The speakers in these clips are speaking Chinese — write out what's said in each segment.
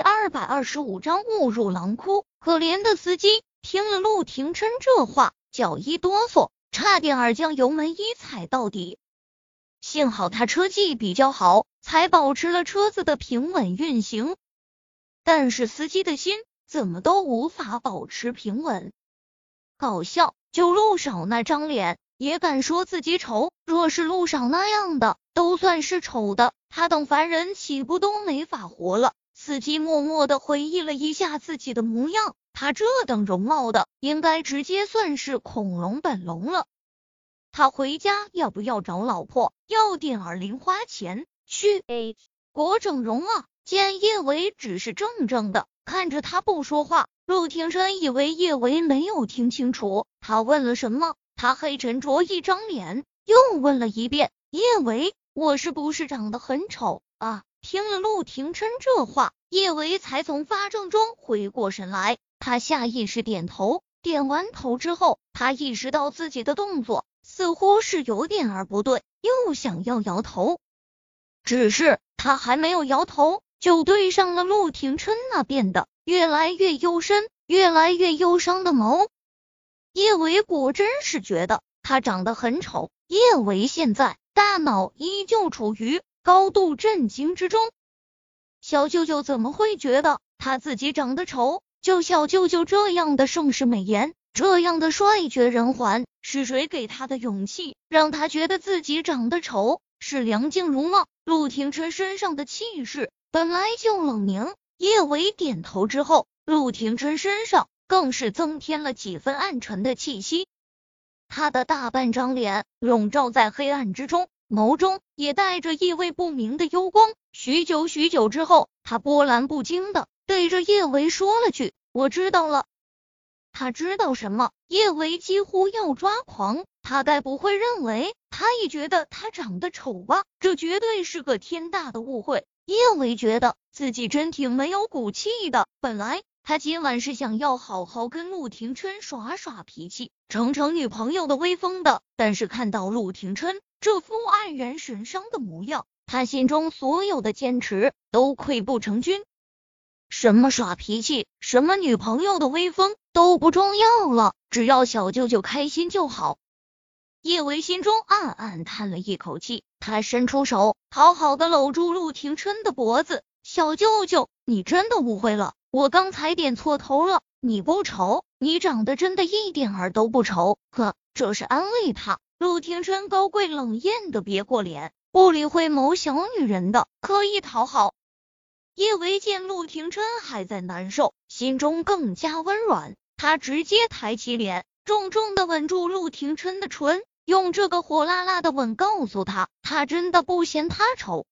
第二百二十五章误入狼窟。可怜的司机听了陆廷琛这话，脚一哆嗦，差点儿将油门一踩到底。幸好他车技比较好，才保持了车子的平稳运行。但是司机的心怎么都无法保持平稳。搞笑，就陆少那张脸，也敢说自己丑？若是陆少那样的，都算是丑的，他等凡人岂不都没法活了？司机默默的回忆了一下自己的模样，他这等容貌的，应该直接算是恐龙本龙了。他回家要不要找老婆？要点儿零花钱去国整容啊？见叶维只是怔怔的看着他不说话，陆廷琛以为叶维没有听清楚他问了什么，他黑沉着一张脸，又问了一遍：“叶维，我是不是长得很丑啊？”听了陆廷琛这话，叶维才从发怔中回过神来，他下意识点头，点完头之后，他意识到自己的动作似乎是有点儿不对，又想要摇头，只是他还没有摇头，就对上了陆廷琛那变得越来越幽深、越来越忧伤的眸。叶维果真是觉得他长得很丑，叶维现在大脑依旧处于。高度震惊之中，小舅舅怎么会觉得他自己长得丑？就小舅舅这样的盛世美颜，这样的帅绝人寰，是谁给他的勇气，让他觉得自己长得丑？是梁静茹吗？陆廷琛身上的气势本来就冷凝，叶伟点头之后，陆廷琛身上更是增添了几分暗沉的气息，他的大半张脸笼罩在黑暗之中。眸中也带着意味不明的幽光。许久许久之后，他波澜不惊的对着叶维说了句：“我知道了。”他知道什么？叶维几乎要抓狂。他该不会认为他也觉得他长得丑吧？这绝对是个天大的误会。叶维觉得自己真挺没有骨气的。本来他今晚是想要好好跟陆廷琛耍耍脾气，逞逞女朋友的威风的。但是看到陆廷琛。这副黯然神伤的模样，他心中所有的坚持都溃不成军。什么耍脾气，什么女朋友的威风都不重要了，只要小舅舅开心就好。叶维心中暗暗叹了一口气，他伸出手，好好的搂住陆廷琛的脖子。小舅舅，你真的误会了，我刚才点错头了。你不丑，你长得真的一点儿都不丑。呵，这是安慰他。陆廷琛高贵冷艳的别过脸，不理会某小女人的刻意讨好。叶维见陆廷琛还在难受，心中更加温软。他直接抬起脸，重重的吻住陆廷琛的唇，用这个火辣辣的吻告诉他，他真的不嫌他丑。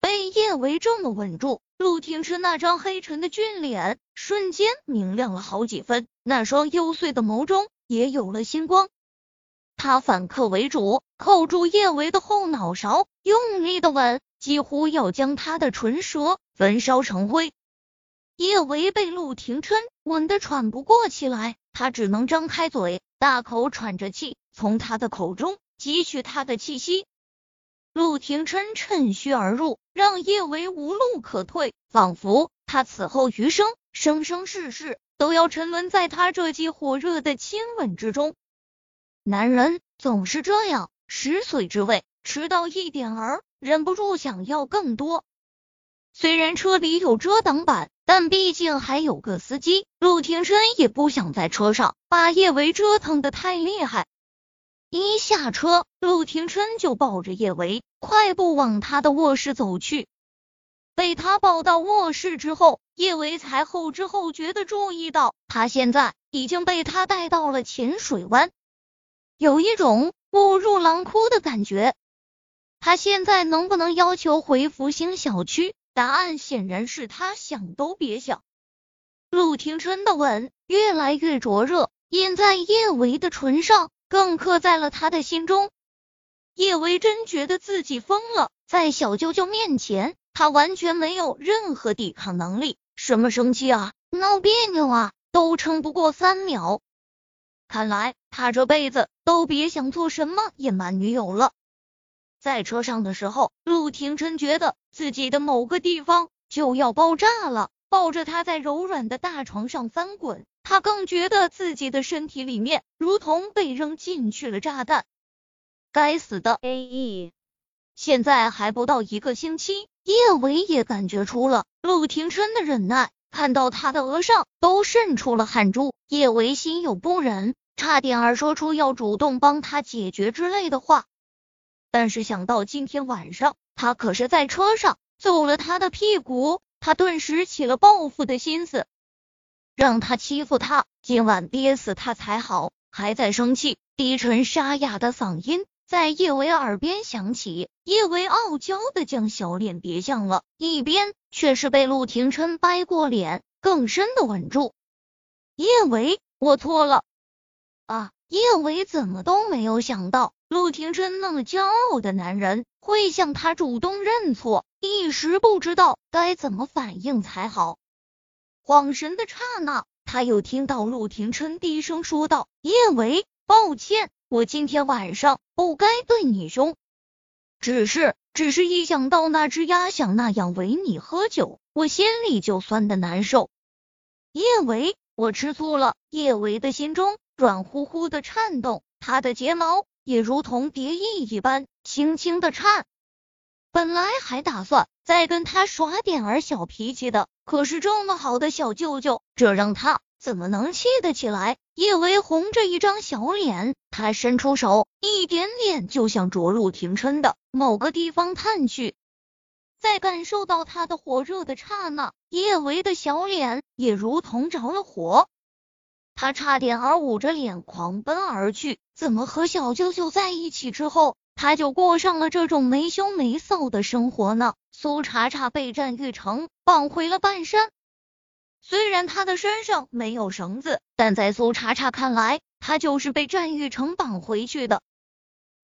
被叶维这么吻住，陆廷琛那张黑沉的俊脸瞬间明亮了好几分，那双幽邃的眸中也有了星光。他反客为主，扣住叶维的后脑勺，用力的吻，几乎要将他的唇舌焚烧成灰。叶维被陆廷琛吻得喘不过气来，他只能张开嘴，大口喘着气，从他的口中汲取他的气息。陆廷琛趁虚而入，让叶维无路可退，仿佛他此后余生生生世世都要沉沦在他这记火热的亲吻之中。男人总是这样，食髓知味，吃到一点儿，忍不住想要更多。虽然车里有遮挡板，但毕竟还有个司机，陆廷琛也不想在车上把叶维折腾的太厉害。一下车，陆廷琛就抱着叶维，快步往他的卧室走去。被他抱到卧室之后，叶维才后知后觉的注意到，他现在已经被他带到了浅水湾。有一种误入狼窟的感觉。他现在能不能要求回福星小区？答案显然是他想都别想。陆廷琛的吻越来越灼热，印在叶维的唇上，更刻在了他的心中。叶维真觉得自己疯了，在小舅舅面前，他完全没有任何抵抗能力，什么生气啊、闹别扭啊，都撑不过三秒。看来他这辈子都别想做什么野蛮女友了。在车上的时候，陆廷琛觉得自己的某个地方就要爆炸了。抱着他在柔软的大床上翻滚，他更觉得自己的身体里面如同被扔进去了炸弹。该死的 A E！现在还不到一个星期，叶维也感觉出了陆廷琛的忍耐，看到他的额上都渗出了汗珠，叶维心有不忍，差点儿说出要主动帮他解决之类的话。但是想到今天晚上他可是在车上揍了他的屁股，他顿时起了报复的心思，让他欺负他，今晚憋死他才好。还在生气，低沉沙哑的嗓音在叶维耳边响起。叶维傲娇的将小脸别向了一边，却是被陆廷琛掰过脸，更深的吻住。叶维，我错了啊！叶维怎么都没有想到。陆廷琛那么骄傲的男人会向他主动认错，一时不知道该怎么反应才好。恍神的刹那，他又听到陆廷琛低声说道：“叶维，抱歉，我今天晚上不该对你凶，只是，只是一想到那只鸭想那样为你喝酒，我心里就酸的难受。”叶维，我吃醋了。叶维的心中软乎乎的颤动，他的睫毛。也如同蝶翼一般轻轻的颤。本来还打算再跟他耍点儿小脾气的，可是这么好的小舅舅，这让他怎么能气得起来？叶维红着一张小脸，他伸出手，一点点就向着陆廷琛的某个地方探去。在感受到他的火热的刹那，叶维的小脸也如同着了火。他差点儿捂着脸狂奔而去。怎么和小舅舅在一起之后，他就过上了这种没羞没臊的生活呢？苏茶茶被战玉成绑回了半山，虽然他的身上没有绳子，但在苏茶茶看来，他就是被战玉成绑回去的。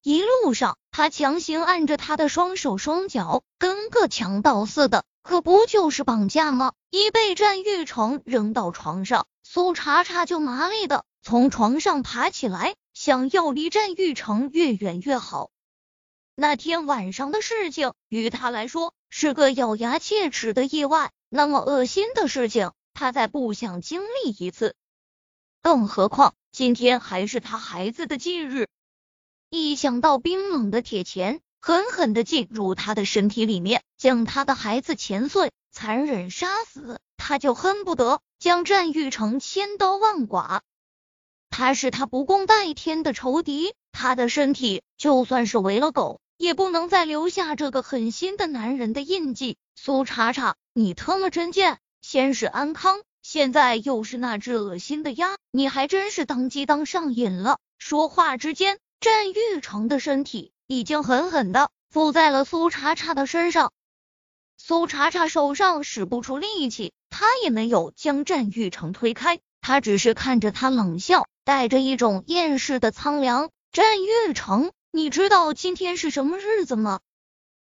一路上，他强行按着他的双手双脚，跟个强盗似的，可不就是绑架吗？一被战玉成扔到床上。苏茶茶就麻利的从床上爬起来，想要离战玉城越远越好。那天晚上的事情于他来说是个咬牙切齿的意外，那么恶心的事情他再不想经历一次。更何况今天还是他孩子的忌日，一想到冰冷的铁钳狠狠的进入他的身体里面，将他的孩子钳碎，残忍杀死。他就恨不得将战玉成千刀万剐，他是他不共戴天的仇敌，他的身体就算是喂了狗，也不能再留下这个狠心的男人的印记。苏茶茶，你他妈真贱！先是安康，现在又是那只恶心的鸭，你还真是当鸡当上瘾了。说话之间，战玉成的身体已经狠狠的附在了苏茶茶的身上。苏茶茶手上使不出力气。他也没有将战玉成推开，他只是看着他冷笑，带着一种厌世的苍凉。战玉成，你知道今天是什么日子吗？